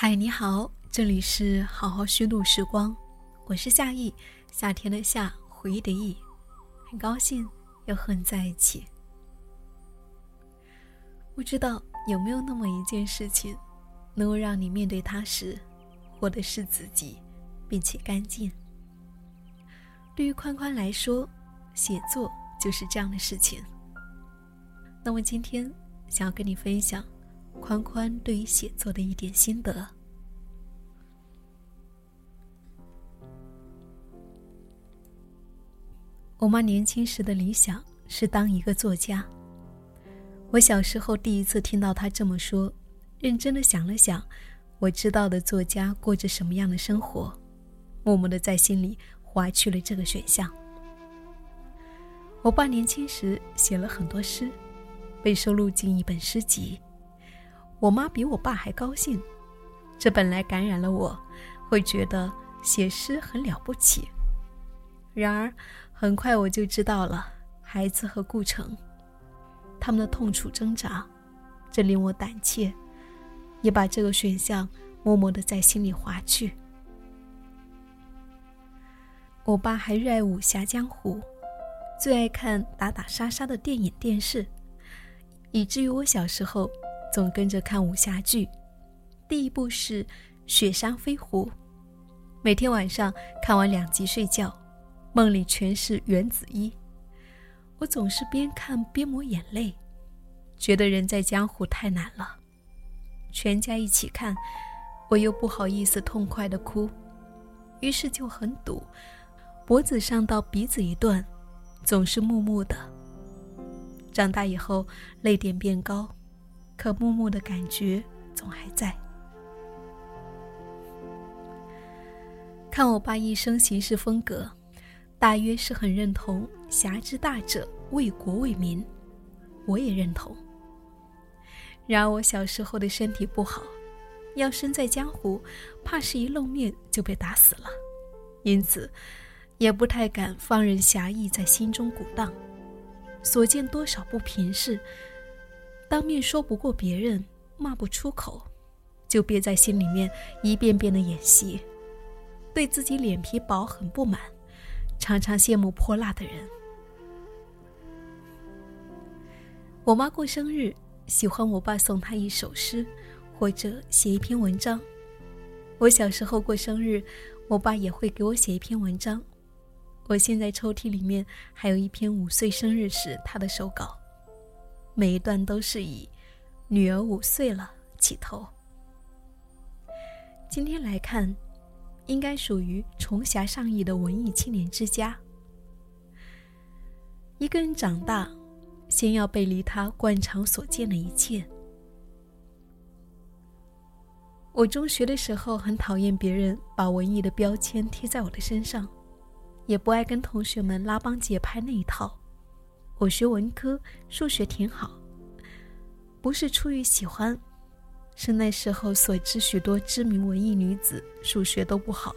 嗨，你好，这里是好好虚度时光，我是夏意，夏天的夏，回忆的忆，很高兴又和你在一起。不知道有没有那么一件事情，能够让你面对它时，活的是自己，并且干净。对于宽宽来说，写作就是这样的事情。那么今天想要跟你分享。宽宽对于写作的一点心得。我妈年轻时的理想是当一个作家。我小时候第一次听到她这么说，认真的想了想，我知道的作家过着什么样的生活，默默的在心里划去了这个选项。我爸年轻时写了很多诗，被收录进一本诗集。我妈比我爸还高兴，这本来感染了我，会觉得写诗很了不起。然而，很快我就知道了孩子和顾城他们的痛楚挣扎，这令我胆怯，也把这个选项默默的在心里划去。我爸还热爱武侠江湖，最爱看打打杀杀的电影电视，以至于我小时候。总跟着看武侠剧，第一部是《雪山飞狐》，每天晚上看完两集睡觉，梦里全是袁子衣。我总是边看边抹眼泪，觉得人在江湖太难了。全家一起看，我又不好意思痛快的哭，于是就很堵，脖子上到鼻子一段，总是木木的。长大以后，泪点变高。可木木的感觉总还在。看我爸一生行事风格，大约是很认同“侠之大者，为国为民”，我也认同。然而我小时候的身体不好，要身在江湖，怕是一露面就被打死了，因此也不太敢放任侠义在心中鼓荡，所见多少不平事。当面说不过别人，骂不出口，就憋在心里面一遍遍的演习，对自己脸皮薄很不满，常常羡慕泼辣的人。我妈过生日，喜欢我爸送她一首诗，或者写一篇文章。我小时候过生日，我爸也会给我写一篇文章。我现在抽屉里面还有一篇五岁生日时他的手稿。每一段都是以“女儿五岁了”起头。今天来看，应该属于重侠上意的文艺青年之家。一个人长大，先要背离他惯常所见的一切。我中学的时候很讨厌别人把文艺的标签贴在我的身上，也不爱跟同学们拉帮结派那一套。我学文科，数学挺好。不是出于喜欢，是那时候所知许多知名文艺女子数学都不好，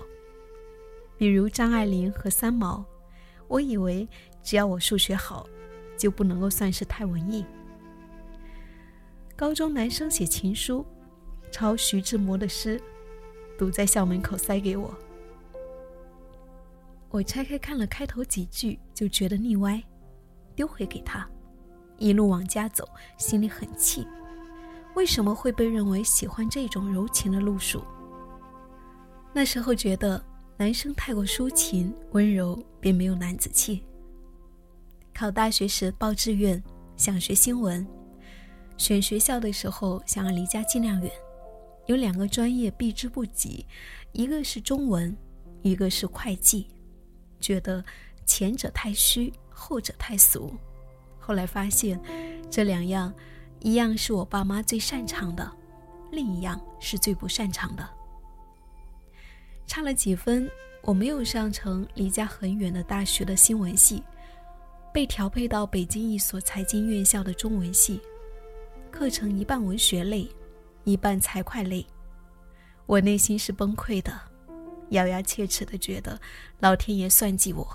比如张爱玲和三毛。我以为只要我数学好，就不能够算是太文艺。高中男生写情书，抄徐志摩的诗，堵在校门口塞给我。我拆开看了开头几句，就觉得腻歪。丢回给他，一路往家走，心里很气。为什么会被认为喜欢这种柔情的路数？那时候觉得男生太过抒情温柔，便没有男子气。考大学时报志愿，想学新闻；选学校的时候，想要离家尽量远。有两个专业避之不及，一个是中文，一个是会计。觉得前者太虚。后者太俗，后来发现，这两样，一样是我爸妈最擅长的，另一样是最不擅长的。差了几分，我没有上成离家很远的大学的新闻系，被调配到北京一所财经院校的中文系，课程一半文学类，一半财会类，我内心是崩溃的，咬牙切齿的觉得老天爷算计我，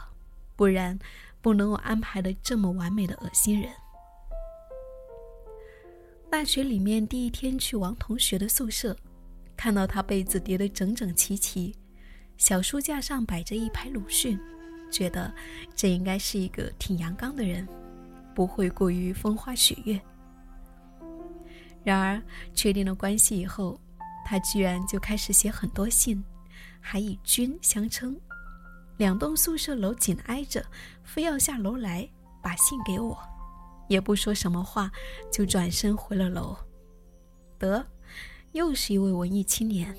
不然。不能够安排的这么完美的恶心人。大学里面第一天去王同学的宿舍，看看到他被子叠得整整齐齐，小书架上摆着一排鲁迅，觉得这应该是一个挺阳刚的人，不会过于风花雪月。然而，确定了关系以后，他居然就开始写很多信，还以“君”相称。两栋宿舍楼紧挨着，非要下楼来把信给我，也不说什么话，就转身回了楼。得，又是一位文艺青年。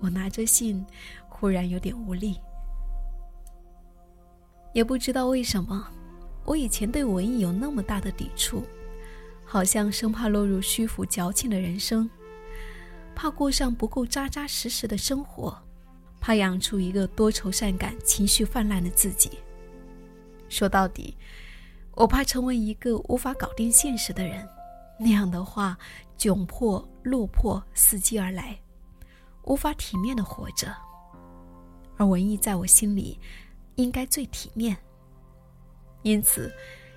我拿着信，忽然有点无力。也不知道为什么，我以前对文艺有那么大的抵触，好像生怕落入虚浮矫情的人生，怕过上不够扎扎实实的生活。怕养出一个多愁善感、情绪泛滥的自己。说到底，我怕成为一个无法搞定现实的人，那样的话，窘迫、落魄伺机而来，无法体面的活着。而文艺在我心里，应该最体面。因此，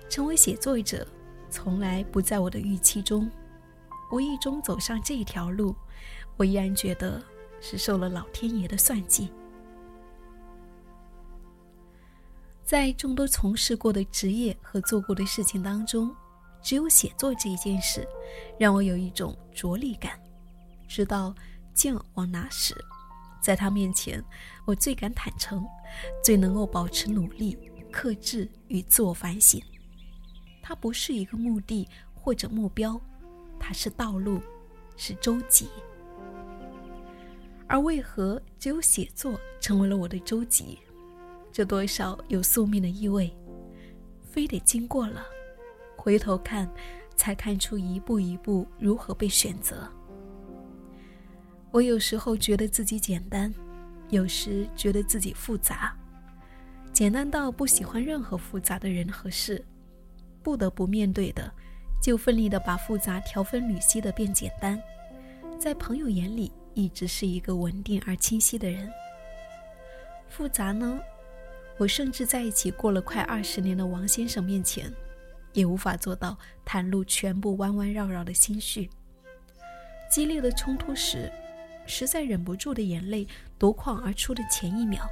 成为写作者，从来不在我的预期中。无意中走上这一条路，我依然觉得。是受了老天爷的算计。在众多从事过的职业和做过的事情当中，只有写作这一件事，让我有一种着力感，知道劲往哪使。在他面前，我最敢坦诚，最能够保持努力、克制与自我反省。它不是一个目的或者目标，它是道路，是周集。而为何只有写作成为了我的终极？这多少有宿命的意味，非得经过了，回头看，才看出一步一步如何被选择。我有时候觉得自己简单，有时觉得自己复杂，简单到不喜欢任何复杂的人和事，不得不面对的，就奋力的把复杂条分缕析的变简单，在朋友眼里。一直是一个稳定而清晰的人。复杂呢？我甚至在一起过了快二十年的王先生面前，也无法做到袒露全部弯弯绕绕的心绪。激烈的冲突时，实在忍不住的眼泪夺眶而出的前一秒，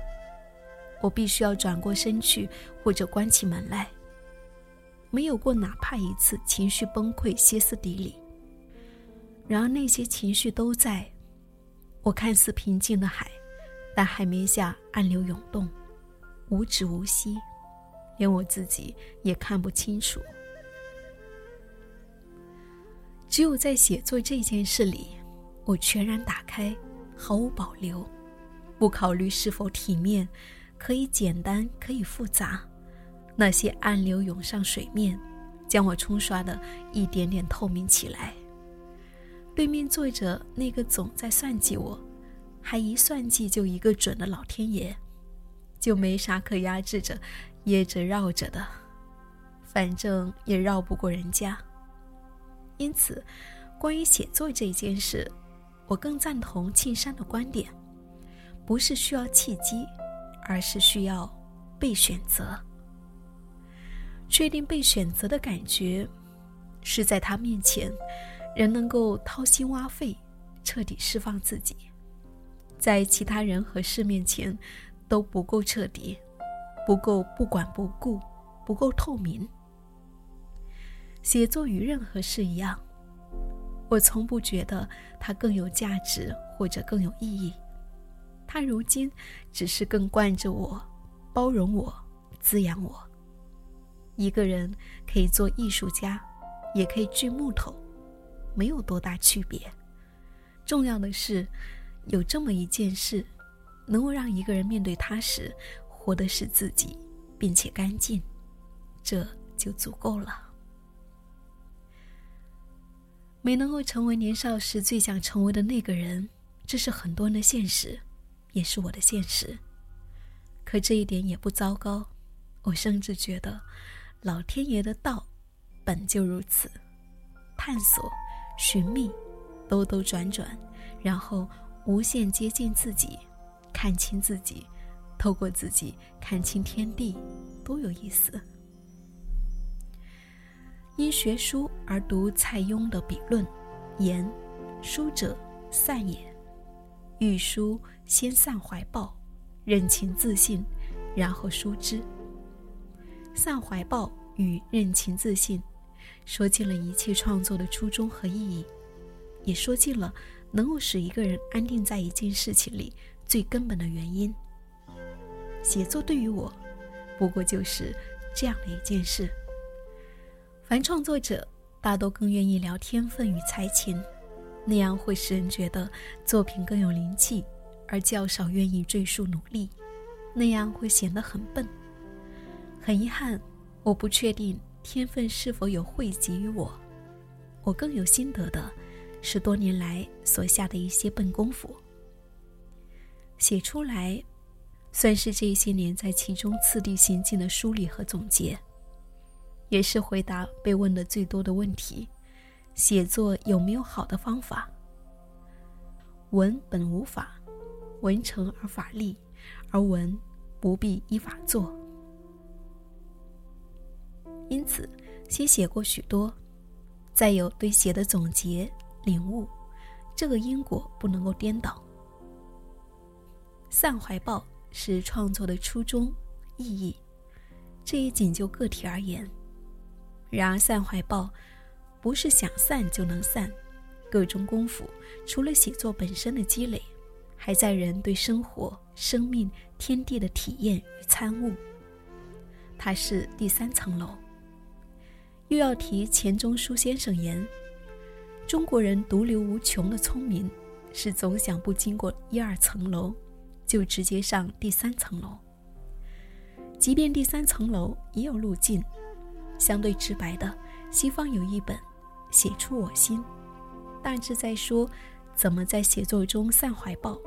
我必须要转过身去，或者关起门来。没有过哪怕一次情绪崩溃、歇斯底里。然而那些情绪都在。我看似平静的海，但海面下暗流涌动，无止无息，连我自己也看不清楚。只有在写作这件事里，我全然打开，毫无保留，不考虑是否体面，可以简单，可以复杂。那些暗流涌上水面，将我冲刷的一点点透明起来。对面坐着那个总在算计我，还一算计就一个准的老天爷，就没啥可压制着、掖着、绕着的，反正也绕不过人家。因此，关于写作这件事，我更赞同庆山的观点：不是需要契机，而是需要被选择。确定被选择的感觉，是在他面前。人能够掏心挖肺，彻底释放自己，在其他人和事面前都不够彻底，不够不管不顾，不够透明。写作与任何事一样，我从不觉得它更有价值或者更有意义。它如今只是更惯着我，包容我，滋养我。一个人可以做艺术家，也可以锯木头。没有多大区别，重要的是，有这么一件事，能够让一个人面对他时，活的是自己，并且干净，这就足够了。没能够成为年少时最想成为的那个人，这是很多人的现实，也是我的现实。可这一点也不糟糕，我甚至觉得，老天爷的道，本就如此，探索。寻觅，兜兜转转，然后无限接近自己，看清自己，透过自己看清天地，多有意思！因学书而读蔡邕的笔论，言：书者散也。欲书先散怀抱，认情自信，然后书之。散怀抱与认情自信，说尽了一切创作的初衷和意义，也说尽了能够使一个人安定在一件事情里最根本的原因。写作对于我，不过就是这样的一件事。凡创作者大都更愿意聊天分与才情，那样会使人觉得作品更有灵气，而较少愿意赘述努力，那样会显得很笨。很遗憾，我不确定天分是否有惠及于我。我更有心得的，是多年来所下的一些笨功夫。写出来。算是这些年在其中次第行进的梳理和总结，也是回答被问的最多的问题：写作有没有好的方法？文本无法，文成而法立，而文不必依法作。因此，先写过许多，再有对写的总结领悟，这个因果不能够颠倒。散怀抱。是创作的初衷、意义，这也仅就个体而言。然而，散怀抱不是想散就能散，各种功夫除了写作本身的积累，还在人对生活、生命、天地的体验与参悟。它是第三层楼。又要提钱钟书先生言：“中国人独留无穷的聪明，是总想不经过一二层楼。”就直接上第三层楼。即便第三层楼也有路径，相对直白的，西方有一本《写出我心》，大致在说怎么在写作中散怀抱，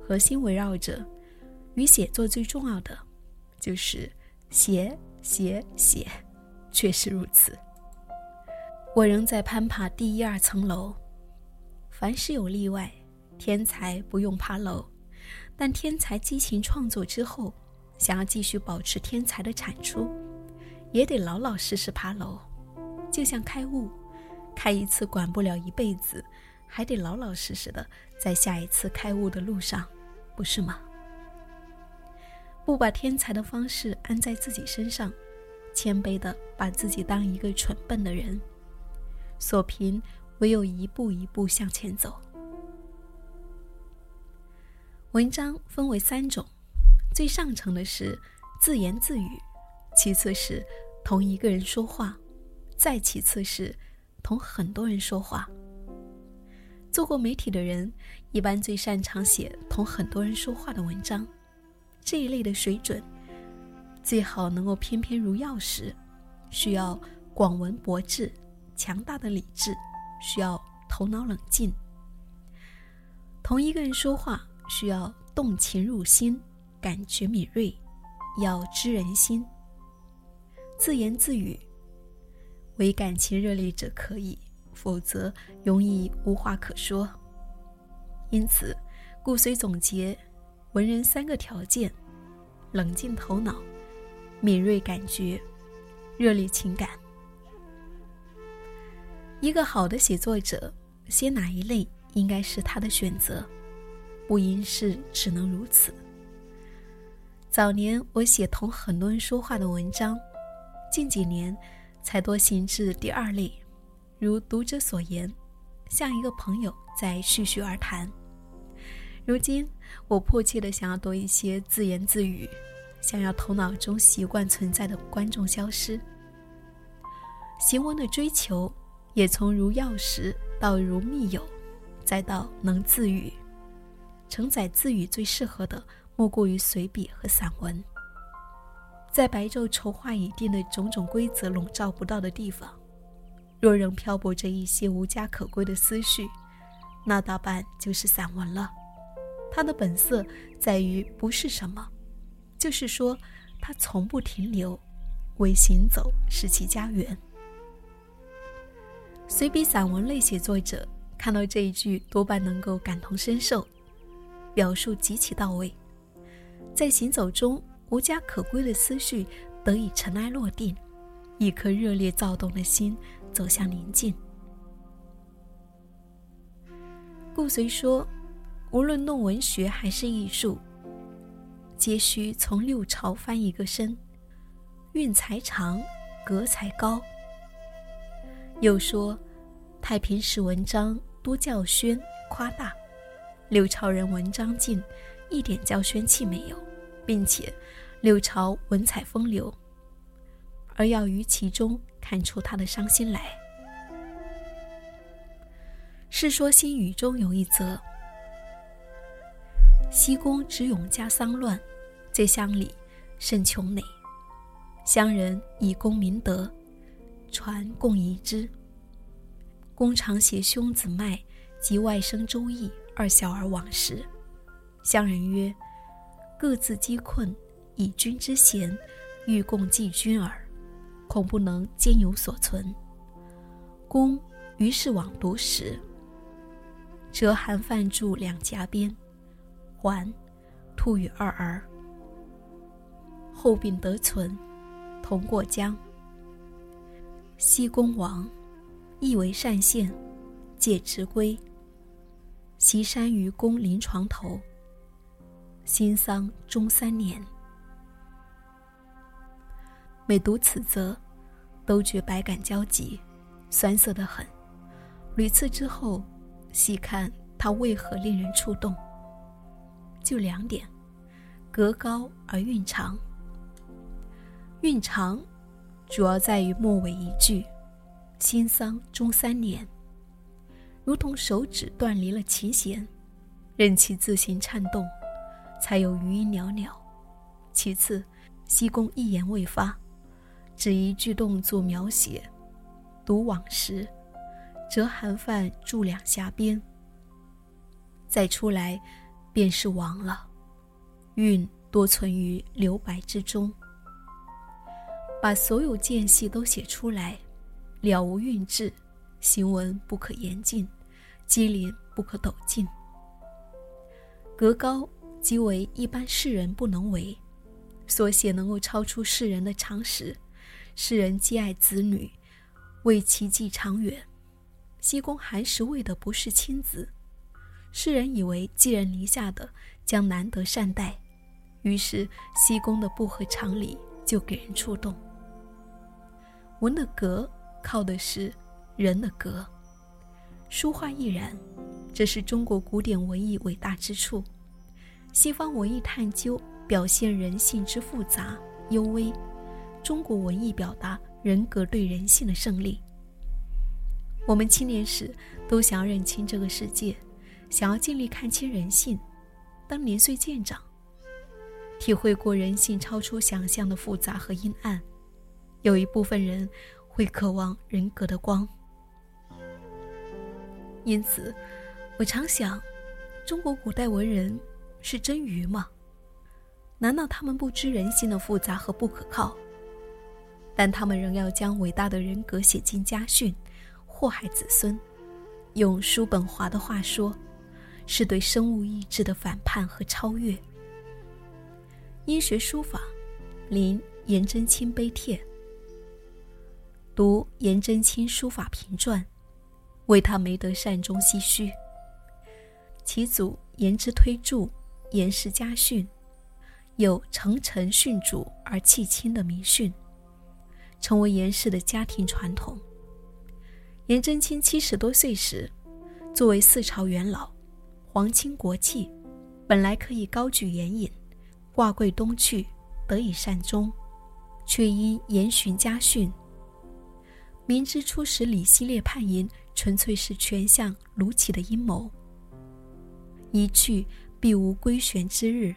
核心围绕着与写作最重要的就是写写写，确实如此。我仍在攀爬第一二层楼，凡事有例外，天才不用爬楼。但天才激情创作之后，想要继续保持天才的产出，也得老老实实爬楼。就像开悟，开一次管不了一辈子，还得老老实实的在下一次开悟的路上，不是吗？不把天才的方式安在自己身上，谦卑的把自己当一个蠢笨的人，所凭唯有一步一步向前走。文章分为三种，最上层的是自言自语，其次是同一个人说话，再其次是同很多人说话。做过媒体的人一般最擅长写同很多人说话的文章，这一类的水准最好能够翩翩如钥匙，需要广文博智、强大的理智，需要头脑冷静。同一个人说话。需要动情入心，感觉敏锐，要知人心。自言自语，唯感情热烈者可以，否则容易无话可说。因此，顾随总结文人三个条件：冷静头脑、敏锐感觉、热烈情感。一个好的写作者，写哪一类，应该是他的选择。不因是只能如此。早年我写同很多人说话的文章，近几年才多行至第二类，如读者所言，像一个朋友在絮絮而谈。如今我迫切的想要多一些自言自语，想要头脑中习惯存在的观众消失。行文的追求也从如钥匙到如密友，再到能自语。承载自语最适合的，莫过于随笔和散文。在白昼筹划已定的种种规则笼罩不到的地方，若仍漂泊着一些无家可归的思绪，那大半就是散文了。它的本色在于不是什么，就是说，他从不停留，为行走是其家园。随笔散文类写作者看到这一句，多半能够感同身受。表述极其到位，在行走中无家可归的思绪得以尘埃落定，一颗热烈躁动的心走向宁静。顾随说：“无论弄文学还是艺术，皆需从六朝翻一个身，运才长，格才高。又说，太平时文章多教宣夸大，六朝人文章静，一点教宣气没有，并且六朝文采风流，而要于其中看出他的伤心来。《世说新语》中有一则。西宫知永家丧乱，在乡里甚穷馁。乡人以功明德，传共遗之。公常携兄子麦及外甥周易二小儿往时，乡人曰：“各自饥困，以君之贤，欲共济君耳，恐不能兼有所存。”公于是往读时，折韩范著两颊边。还，兔与二儿。后病得存，同过江。西宫王，亦为善县，借职归。席山于宫临床头。新丧终三年。每读此则，都觉百感交集，酸涩的很。屡次之后，细看他为何令人触动。就两点，格高而韵长。韵长，主要在于末尾一句“新丧终三年”，如同手指断离了琴弦，任其自行颤动，才有余音袅袅。其次，西宫一言未发，只一句动作描写，读往时，折韩范注两下边，再出来。便是亡了，运多存于留白之中。把所有间隙都写出来，了无韵致，行文不可言尽，机灵不可抖进。格高即为一般世人不能为，所写能够超出世人的常识。世人既爱子女，为其计长远。西宫寒食为的不是亲子。世人以为寄人篱下的将难得善待，于是西宫的不合常理就给人触动。文的格靠的是人的格，书画亦然，这是中国古典文艺伟大之处。西方文艺探究表现人性之复杂幽微，中国文艺表达人格对人性的胜利。我们青年时都想认清这个世界。想要尽力看清人性，当年岁渐长，体会过人性超出想象的复杂和阴暗，有一部分人会渴望人格的光。因此，我常想，中国古代文人是真愚吗？难道他们不知人性的复杂和不可靠？但他们仍要将伟大的人格写进家训，祸害子孙。用叔本华的话说。是对生物意志的反叛和超越。因学书法，临颜真卿碑帖，读颜真卿书法评传，为他没得善终唏嘘。其祖颜之推著《颜氏家训》，有承臣训主而弃亲的名训，成为颜氏的家庭传统。颜真卿七十多岁时，作为四朝元老。皇亲国戚，本来可以高举严引，挂贵东去，得以善终，却因严循家训，明知出使李希烈叛淫纯粹是权相卢杞的阴谋，一去必无归旋之日，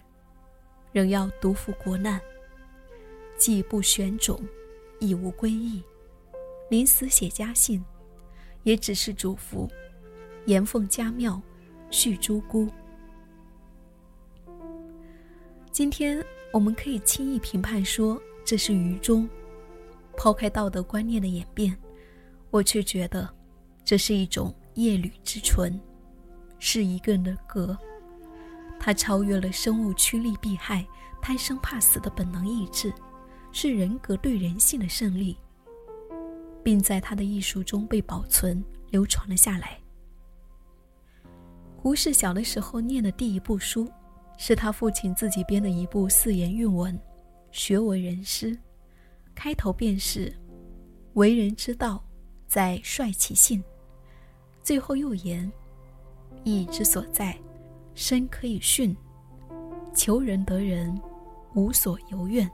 仍要独赴国难，既不选种，亦无归意，临死写家信，也只是嘱咐严奉家庙。续诸姑。今天我们可以轻易评判说这是愚忠，抛开道德观念的演变，我却觉得这是一种业履之纯，是一个人的格，它超越了生物趋利避害、贪生怕死的本能意志，是人格对人性的胜利，并在他的艺术中被保存流传了下来。胡适小的时候念的第一部书，是他父亲自己编的一部四言韵文，学为人师。开头便是“为人之道，在率其性”，最后又言“义之所在，身可以训”，求人得人，无所由怨。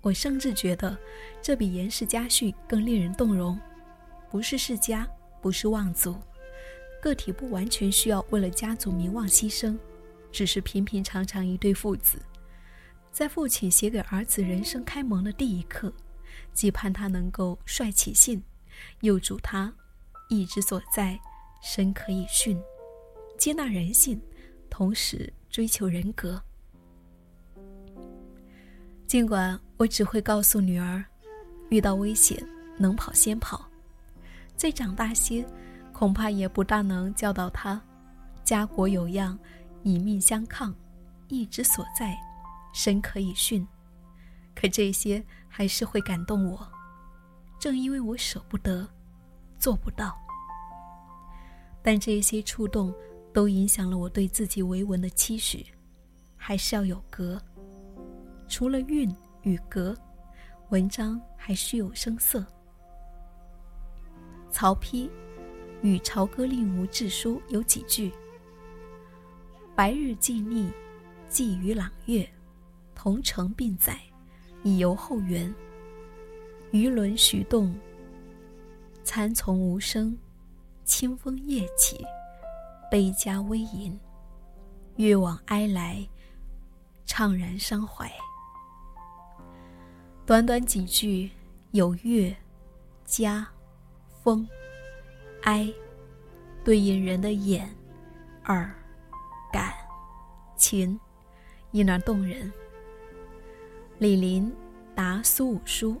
我甚至觉得，这比严氏家训更令人动容。不是世家，不是望族，个体不完全需要为了家族名望牺牲，只是平平常常一对父子，在父亲写给儿子人生开蒙的第一刻，既盼他能够率其性，又祝他意之所在，身可以训，接纳人性，同时追求人格。尽管我只会告诉女儿，遇到危险能跑先跑。再长大些，恐怕也不大能教导他，家国有恙，以命相抗，义之所在，身可以训。可这些还是会感动我，正因为我舍不得，做不到。但这些触动都影响了我对自己为文的期许，还是要有格。除了韵与格，文章还需有声色。曹丕与朝歌令吴志书有几句：“白日既逆，寄于朗月，同城并载，以游后园。鱼轮徐动，参从无声。清风夜起，悲家微吟。月往哀来，怅然伤怀。”短短几句，有月、家。风，哀，对应人的眼、耳、感、情，因而动人。李林答苏武书：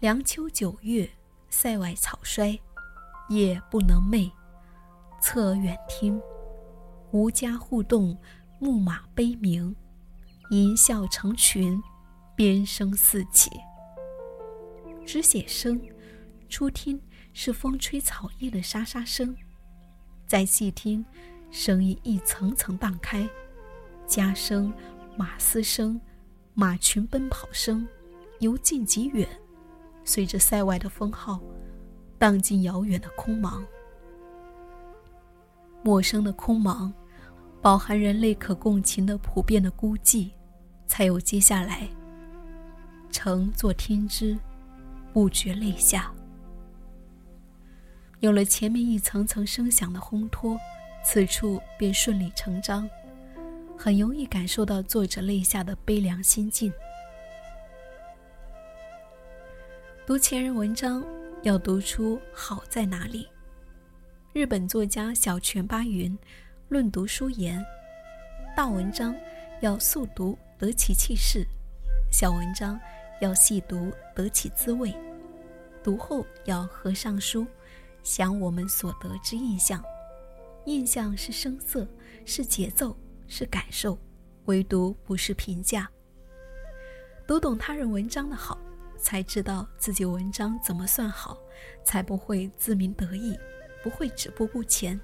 凉秋九月，塞外草衰，夜不能寐，侧远听，吴家互动，牧马悲鸣，吟啸成群，边声四起。只写声。初听是风吹草叶的沙沙声，再细听，声音一层层荡开，家声、马嘶声、马群奔跑声，由近及远，随着塞外的风号，荡进遥远的空茫。陌生的空茫，饱含人类可共情的普遍的孤寂，才有接下来。乘坐听之，不觉泪下。有了前面一层层声响的烘托，此处便顺理成章，很容易感受到作者泪下的悲凉心境。读前人文章，要读出好在哪里。日本作家小泉八云论读书言：大文章要速读得其气势，小文章要细读得其滋味，读后要合上书。想我们所得之印象，印象是声色，是节奏，是感受，唯独不是评价。读懂他人文章的好，才知道自己文章怎么算好，才不会自鸣得意，不会止步不前。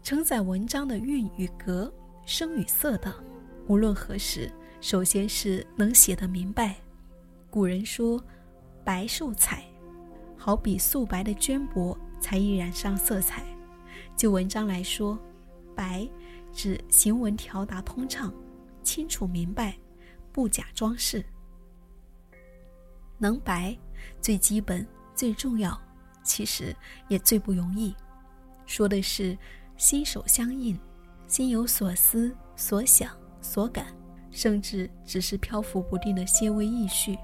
承载文章的韵与格、声与色的，无论何时，首先是能写得明白。古人说：“白受彩。”好比素白的绢帛，才易染上色彩。就文章来说，白指行文条达通畅、清楚明白，不假装饰。能白，最基本、最重要，其实也最不容易。说的是心手相应，心有所思、所想、所感，甚至只是漂浮不定的些微意绪，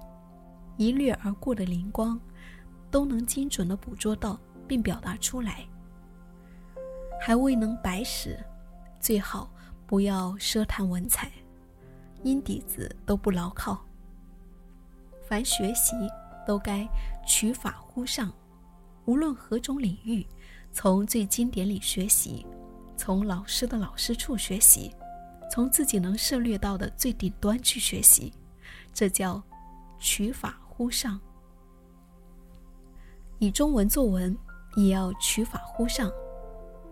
一掠而过的灵光。都能精准地捕捉到并表达出来，还未能白时，最好不要奢谈文采，因底子都不牢靠。凡学习都该取法乎上，无论何种领域，从最经典里学习，从老师的老师处学习，从自己能涉略到的最顶端去学习，这叫取法乎上。以中文作文，也要取法乎上。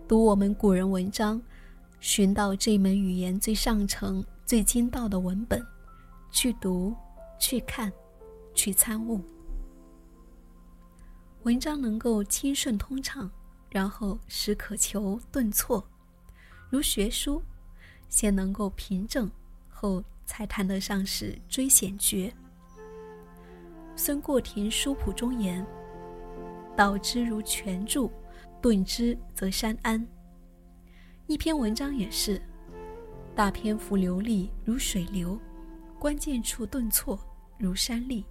读我们古人文章，寻到这门语言最上乘、最精道的文本，去读、去看、去参悟。文章能够清顺通畅，然后时可求顿挫，如学书，先能够平正，后才谈得上是追险绝。孙过庭书谱中言：“导之如泉注。”顿之则山安。一篇文章也是，大篇幅流利如水流，关键处顿挫如山立，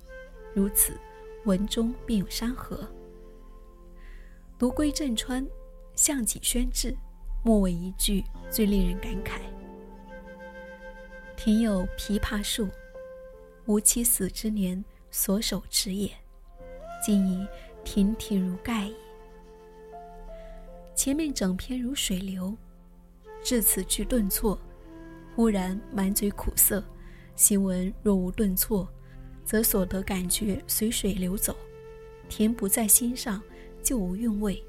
如此，文中便有山河。独归正川，向己宣志，末尾一句最令人感慨。庭有枇杷树，吾妻死之年所手植也，今已亭亭如盖矣。前面整篇如水流，至此句顿挫，忽然满嘴苦涩。行文若无顿挫，则所得感觉随水流走，填不在心上，就无韵味。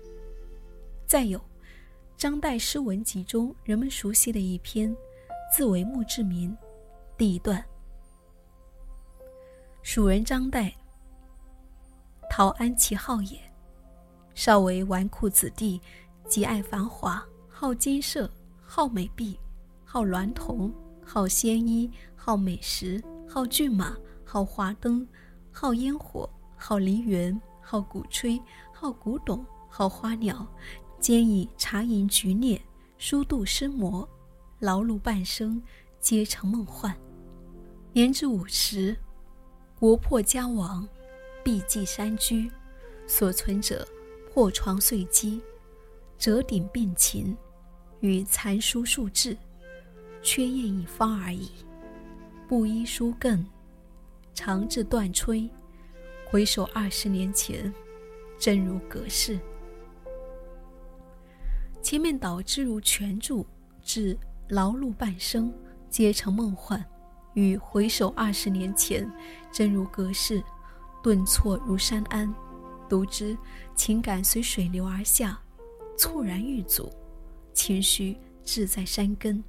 再有，张岱诗文集中人们熟悉的一篇，自为墓志铭。第一段：蜀人张岱，陶安其好也，少为纨绔子弟。极爱繁华，好金色，好美婢，好娈童，好鲜衣，好美食，好骏马，好华灯，好烟火，好梨园，好鼓吹，好古董，好花鸟，兼以茶饮菊孽，书度诗魔，劳碌半生，皆成梦幻。年至五十，国破家亡，避寄山居，所存者破床碎机。折顶并琴，与残书数志，缺砚一方而已。布衣书更，长至断炊。回首二十年前，真如隔世。前面导之如泉注，至劳碌半生，皆成梦幻。与回首二十年前，真如隔世，顿挫如山安。读之，情感随水流而下。猝然遇阻，情绪志在山根，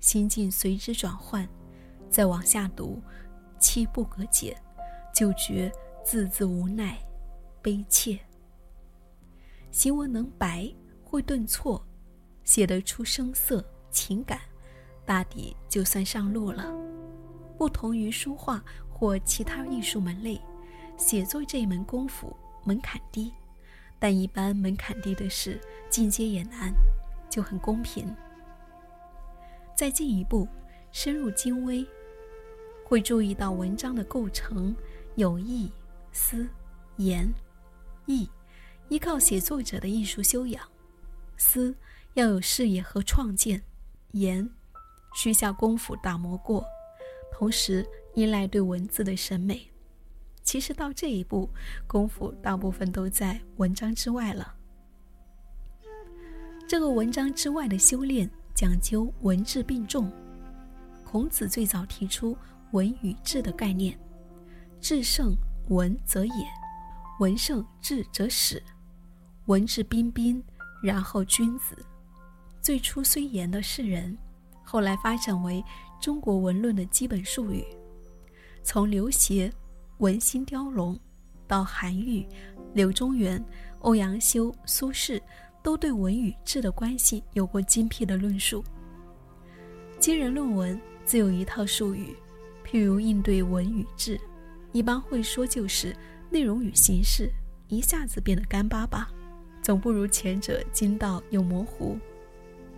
心境随之转换。再往下读，七不可解，就觉字字无奈，悲切。行文能白，会顿挫，写得出声色情感，大抵就算上路了。不同于书画或其他艺术门类，写作这一门功夫门槛低。但一般门槛低的事，进阶也难，就很公平。再进一步，深入精微，会注意到文章的构成有意、思、言、意，依靠写作者的艺术修养；思要有视野和创建，言需下功夫打磨过，同时依赖对文字的审美。其实到这一步，功夫大部分都在文章之外了。这个文章之外的修炼，讲究文质并重。孔子最早提出文与质的概念，质胜文则也，文胜质则始。文质彬彬，然后君子。最初虽言的是人，后来发展为中国文论的基本术语。从刘勰。文心雕龙，到韩愈、柳宗元、欧阳修、苏轼，都对文与质的关系有过精辟的论述。今人论文自有一套术语，譬如应对文与质，一般会说就是内容与形式一下子变得干巴巴，总不如前者精到又模糊，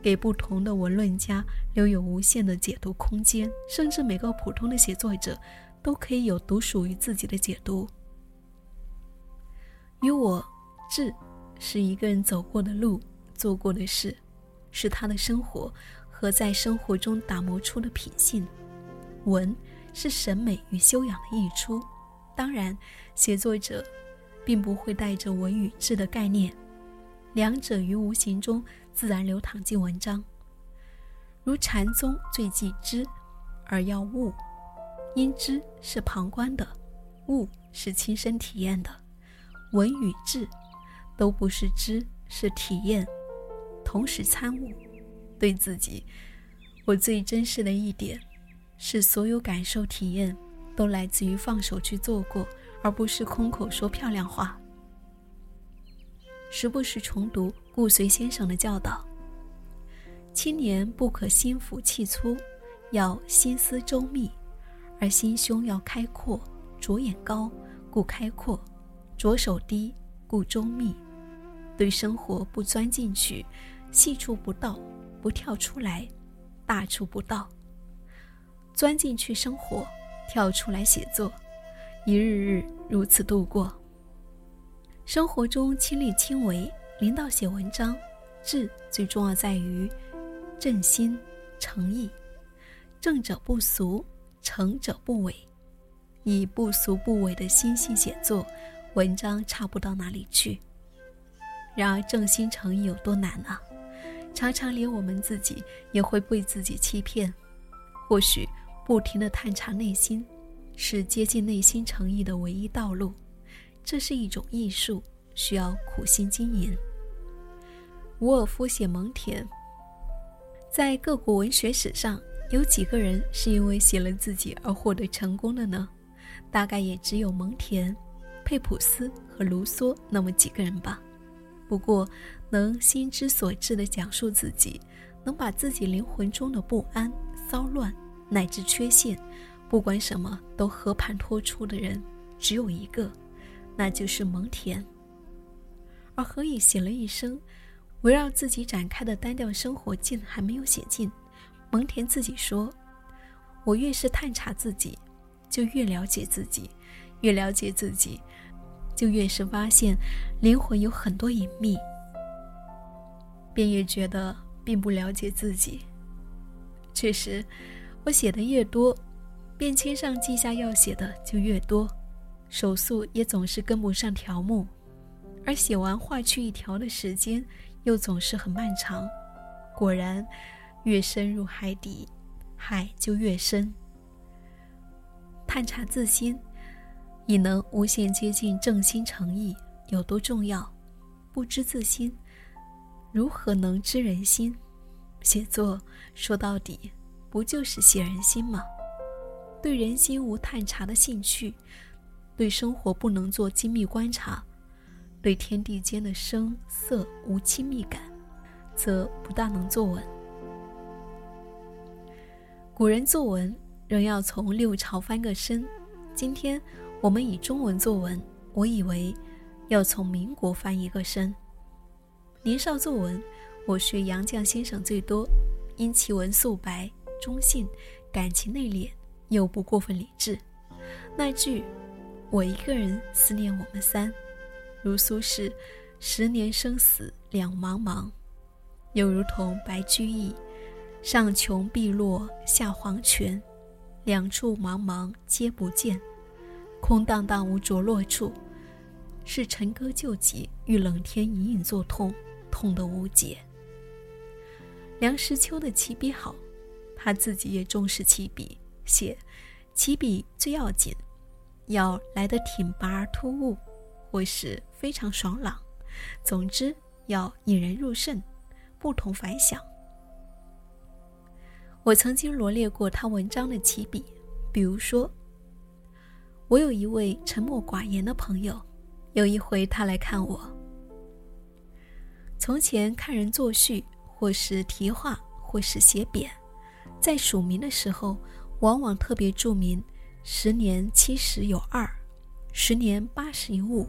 给不同的文论家留有无限的解读空间，甚至每个普通的写作者。都可以有独属于自己的解读。与我，志是一个人走过的路，做过的事，是他的生活和在生活中打磨出的品性。文是审美与修养的溢出。当然，写作者并不会带着文与质的概念，两者于无形中自然流淌进文章。如禅宗最忌知，而要悟。因知是旁观的，悟是亲身体验的。文与质，都不是知，是体验，同时参悟。对自己，我最珍视的一点，是所有感受体验都来自于放手去做过，而不是空口说漂亮话。时不时重读顾随先生的教导：青年不可心浮气粗，要心思周密，而心胸要开阔。着眼高，故开阔；着手低，故周密。对生活不钻进去，细处不到，不跳出来，大处不到。钻进去生活，跳出来写作，一日日如此度过。生活中亲力亲为，领导写文章，志最重要在于正心诚意。正者不俗，诚者不伪。以不俗不伪的心性写作，文章差不到哪里去。然而正心诚意有多难啊！常常连我们自己也会被自己欺骗。或许不停的探查内心，是接近内心诚意的唯一道路。这是一种艺术，需要苦心经营。伍尔夫写蒙恬，在各国文学史上，有几个人是因为写了自己而获得成功的呢？大概也只有蒙恬、佩普斯和卢梭那么几个人吧。不过，能心之所至地讲述自己，能把自己灵魂中的不安、骚乱乃至缺陷，不管什么都和盘托出的人，只有一个，那就是蒙恬。而何以写了一生，围绕自己展开的单调生活，竟还没有写尽？蒙恬自己说：“我越是探查自己。”就越了解自己，越了解自己，就越是发现灵魂有很多隐秘，便越觉得并不了解自己。确实，我写的越多，便签上记下要写的就越多，手速也总是跟不上条目，而写完划去一条的时间又总是很漫长。果然，越深入海底，海就越深。探查自心，以能无限接近正心诚意，有多重要？不知自心，如何能知人心？写作说到底，不就是写人心吗？对人心无探查的兴趣，对生活不能做精密观察，对天地间的声色无亲密感，则不大能坐稳。古人作文。仍要从六朝翻个身。今天我们以中文作文，我以为要从民国翻一个身。年少作文，我学杨绛先生最多，因其文素白、中性，感情内敛，又不过分理智。那句“我一个人思念我们三”，如苏轼“十年生死两茫茫”，又如同白居易“上穷碧落下黄泉”。两处茫茫皆不见，空荡荡无着落处，是陈歌旧疾，遇冷天隐隐作痛，痛得无解。梁实秋的起笔好，他自己也重视起笔，写起笔最要紧，要来得挺拔而突兀，或是非常爽朗，总之要引人入胜，不同凡响。我曾经罗列过他文章的起笔，比如说，我有一位沉默寡言的朋友，有一回他来看我。从前看人作序，或是题画，或是写匾，在署名的时候，往往特别注明“十年七十有二，十年八十有五，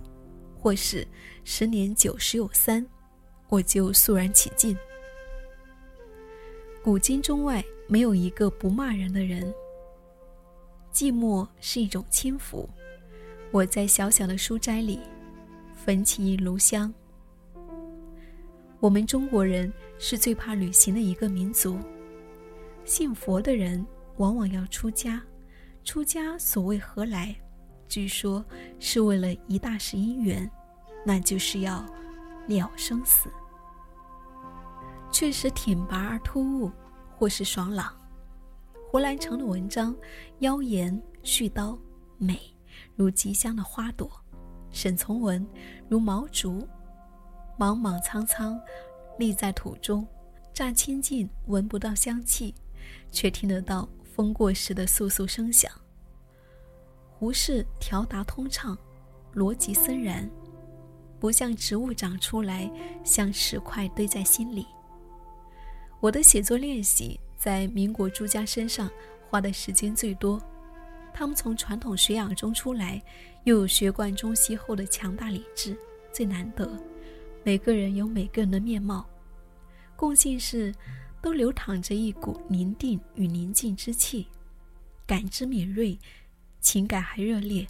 或是十年九十有三”，我就肃然起敬。古今中外。没有一个不骂人的人。寂寞是一种轻浮。我在小小的书斋里焚起一炉香。我们中国人是最怕旅行的一个民族。信佛的人往往要出家，出家所谓何来？据说是为了一大事因缘，那就是要了生死。确实挺拔而突兀。或是爽朗，胡兰成的文章妖言絮叨，美如极香的花朵；沈从文如毛竹，莽莽苍苍，立在土中，乍亲近闻不到香气，却听得到风过时的簌簌声响。胡适条达通畅，逻辑森然，不像植物长出来，像石块堆在心里。我的写作练习在民国诸家身上花的时间最多，他们从传统学养中出来，又有学贯中西后的强大理智，最难得。每个人有每个人的面貌，共性是都流淌着一股宁定与宁静之气，感知敏锐。情感还热烈，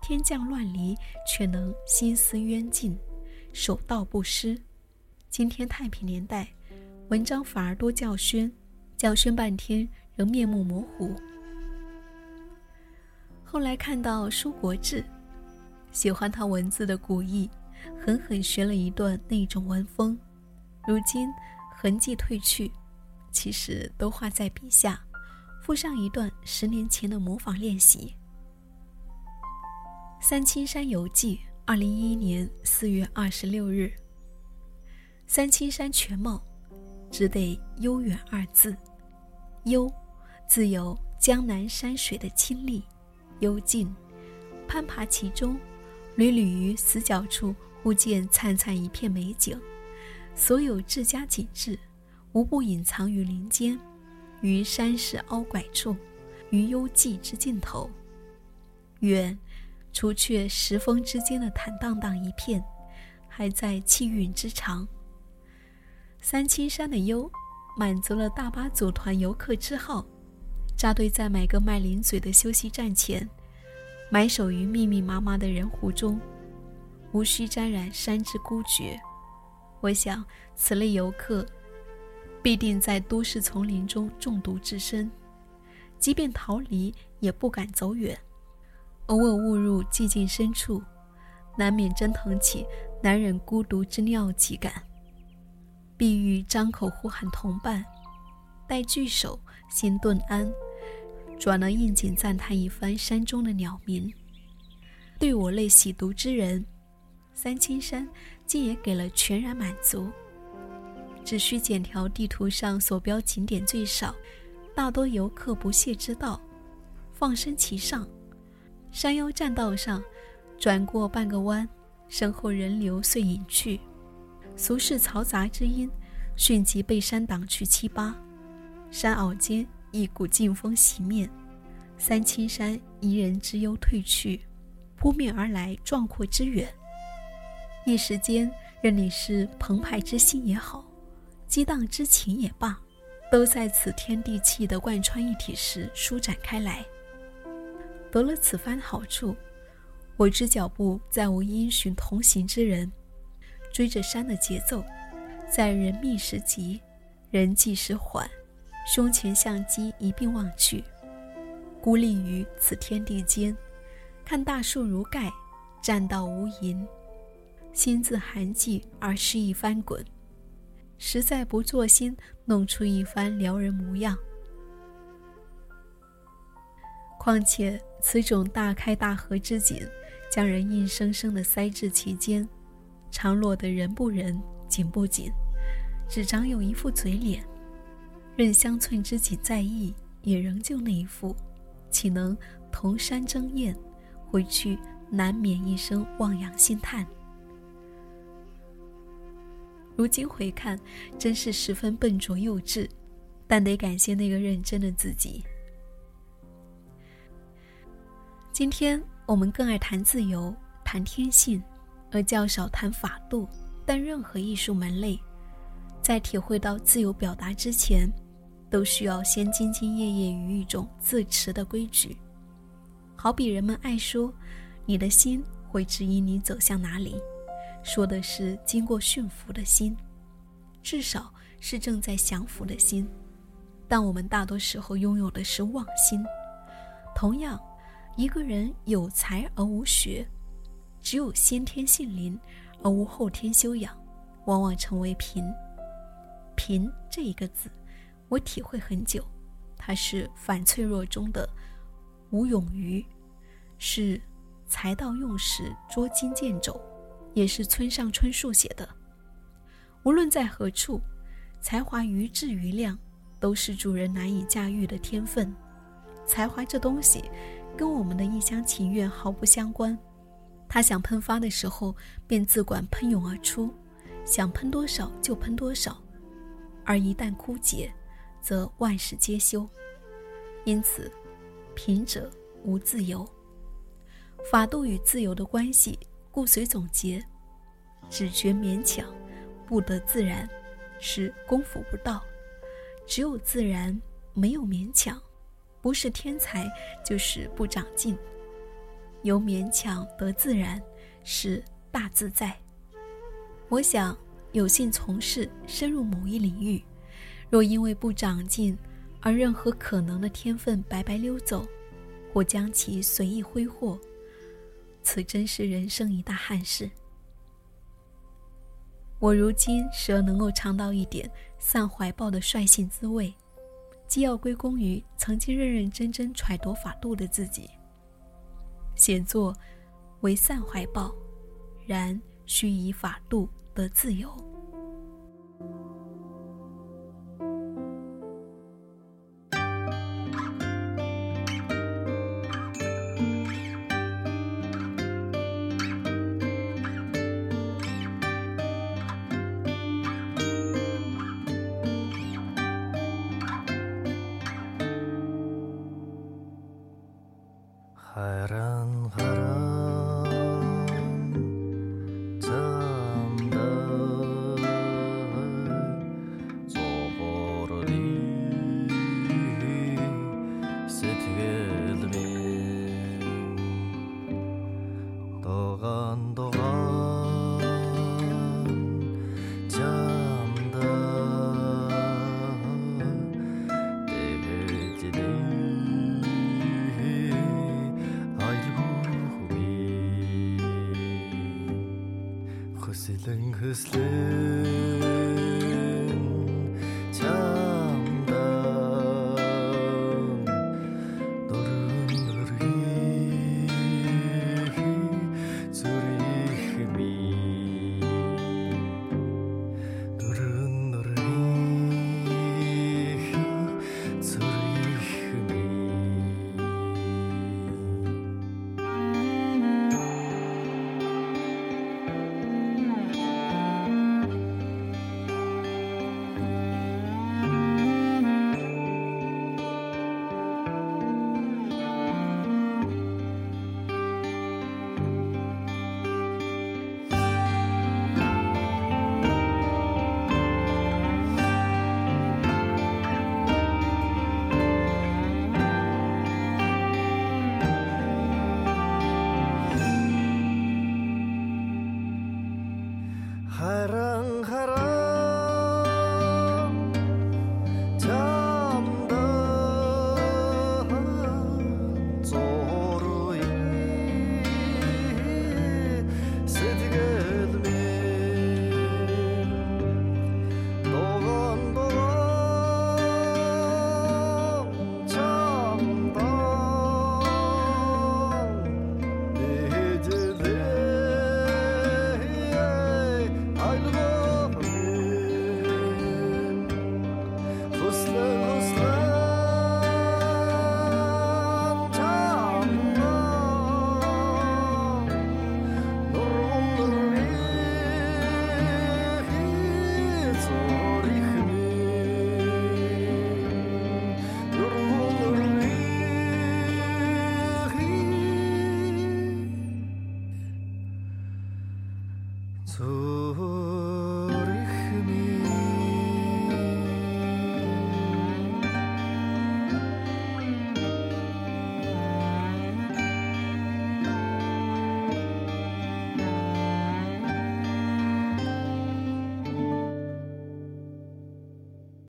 天降乱离，却能心思渊静，手道不失。今天太平年代，文章反而多教宣，教宣半天仍面目模糊。后来看到舒国志，喜欢他文字的古意，狠狠学了一段那种文风。如今痕迹褪去，其实都画在笔下。附上一段十年前的模仿练习，《三清山游记》，二零一一年四月二十六日。三清山全貌，只得“悠远”二字。幽，自有江南山水的清丽、幽静。攀爬其中，屡屡于死角处忽见灿灿一片美景。所有自佳景致，无不隐藏于林间。于山势凹拐处，于幽寂之尽头，远，除却石峰之间的坦荡荡一片，还在气韵之长。三清山的幽，满足了大巴组团游客之好，扎堆在每个卖零嘴的休息站前，埋首于密密麻麻的人湖中，无需沾染山之孤绝。我想，此类游客。必定在都市丛林中中毒至深，即便逃离，也不敢走远。偶尔误入寂静深处，难免蒸腾起难忍孤独之尿急感。必欲张口呼喊同伴，待聚首，心顿安，转而应景赞叹一番山中的鸟鸣。对我类喜独之人，三清山竟也给了全然满足。只需检条地图上所标景点最少，大多游客不屑之道，放身其上。山腰栈道上，转过半个弯，身后人流遂隐去，俗世嘈杂之音迅即被山挡去七八。山坳间一股劲风袭面，三清山宜人之忧退去，扑面而来壮阔之远。一时间，任你是澎湃之心也好。激荡之情也罢，都在此天地气的贯穿一体时舒展开来。得了此番好处，我之脚步再无因循同行之人，追着山的节奏，在人密时急，人迹时缓，胸前相机一并望去，孤立于此天地间，看大树如盖，栈道无垠，心自寒寂而失意翻滚。实在不作心，弄出一番撩人模样。况且此种大开大合之景，将人硬生生地塞至其间，常落得人不人，景不景，只长有一副嘴脸。任乡村知己再异，也仍旧那一副，岂能同山争艳？回去难免一声望洋兴叹。如今回看，真是十分笨拙幼稚，但得感谢那个认真的自己。今天我们更爱谈自由、谈天性，而较少谈法度。但任何艺术门类，在体会到自由表达之前，都需要先兢兢业业于一种自持的规矩。好比人们爱说，你的心会指引你走向哪里。说的是经过驯服的心，至少是正在降服的心，但我们大多时候拥有的是妄心。同样，一个人有才而无学，只有先天性灵而无后天修养，往往成为贫。贫这一个字，我体会很久，它是反脆弱中的无勇于，是财到用时捉襟见肘。也是村上春树写的。无论在何处，才华于质于量，都是主人难以驾驭的天分。才华这东西，跟我们的一厢情愿毫不相关。他想喷发的时候，便自管喷涌而出，想喷多少就喷多少；而一旦枯竭，则万事皆休。因此，贫者无自由。法度与自由的关系，故随总结：只觉勉强，不得自然，是功夫不到；只有自然，没有勉强，不是天才，就是不长进。由勉强得自然，是大自在。我想，有幸从事、深入某一领域，若因为不长进而任何可能的天分白白溜走，或将其随意挥霍，此真是人生一大憾事。我如今时而能够尝到一点散怀抱的率性滋味，既要归功于曾经认认真真揣度法度的自己。写作为散怀抱，然须以法度得自由。走。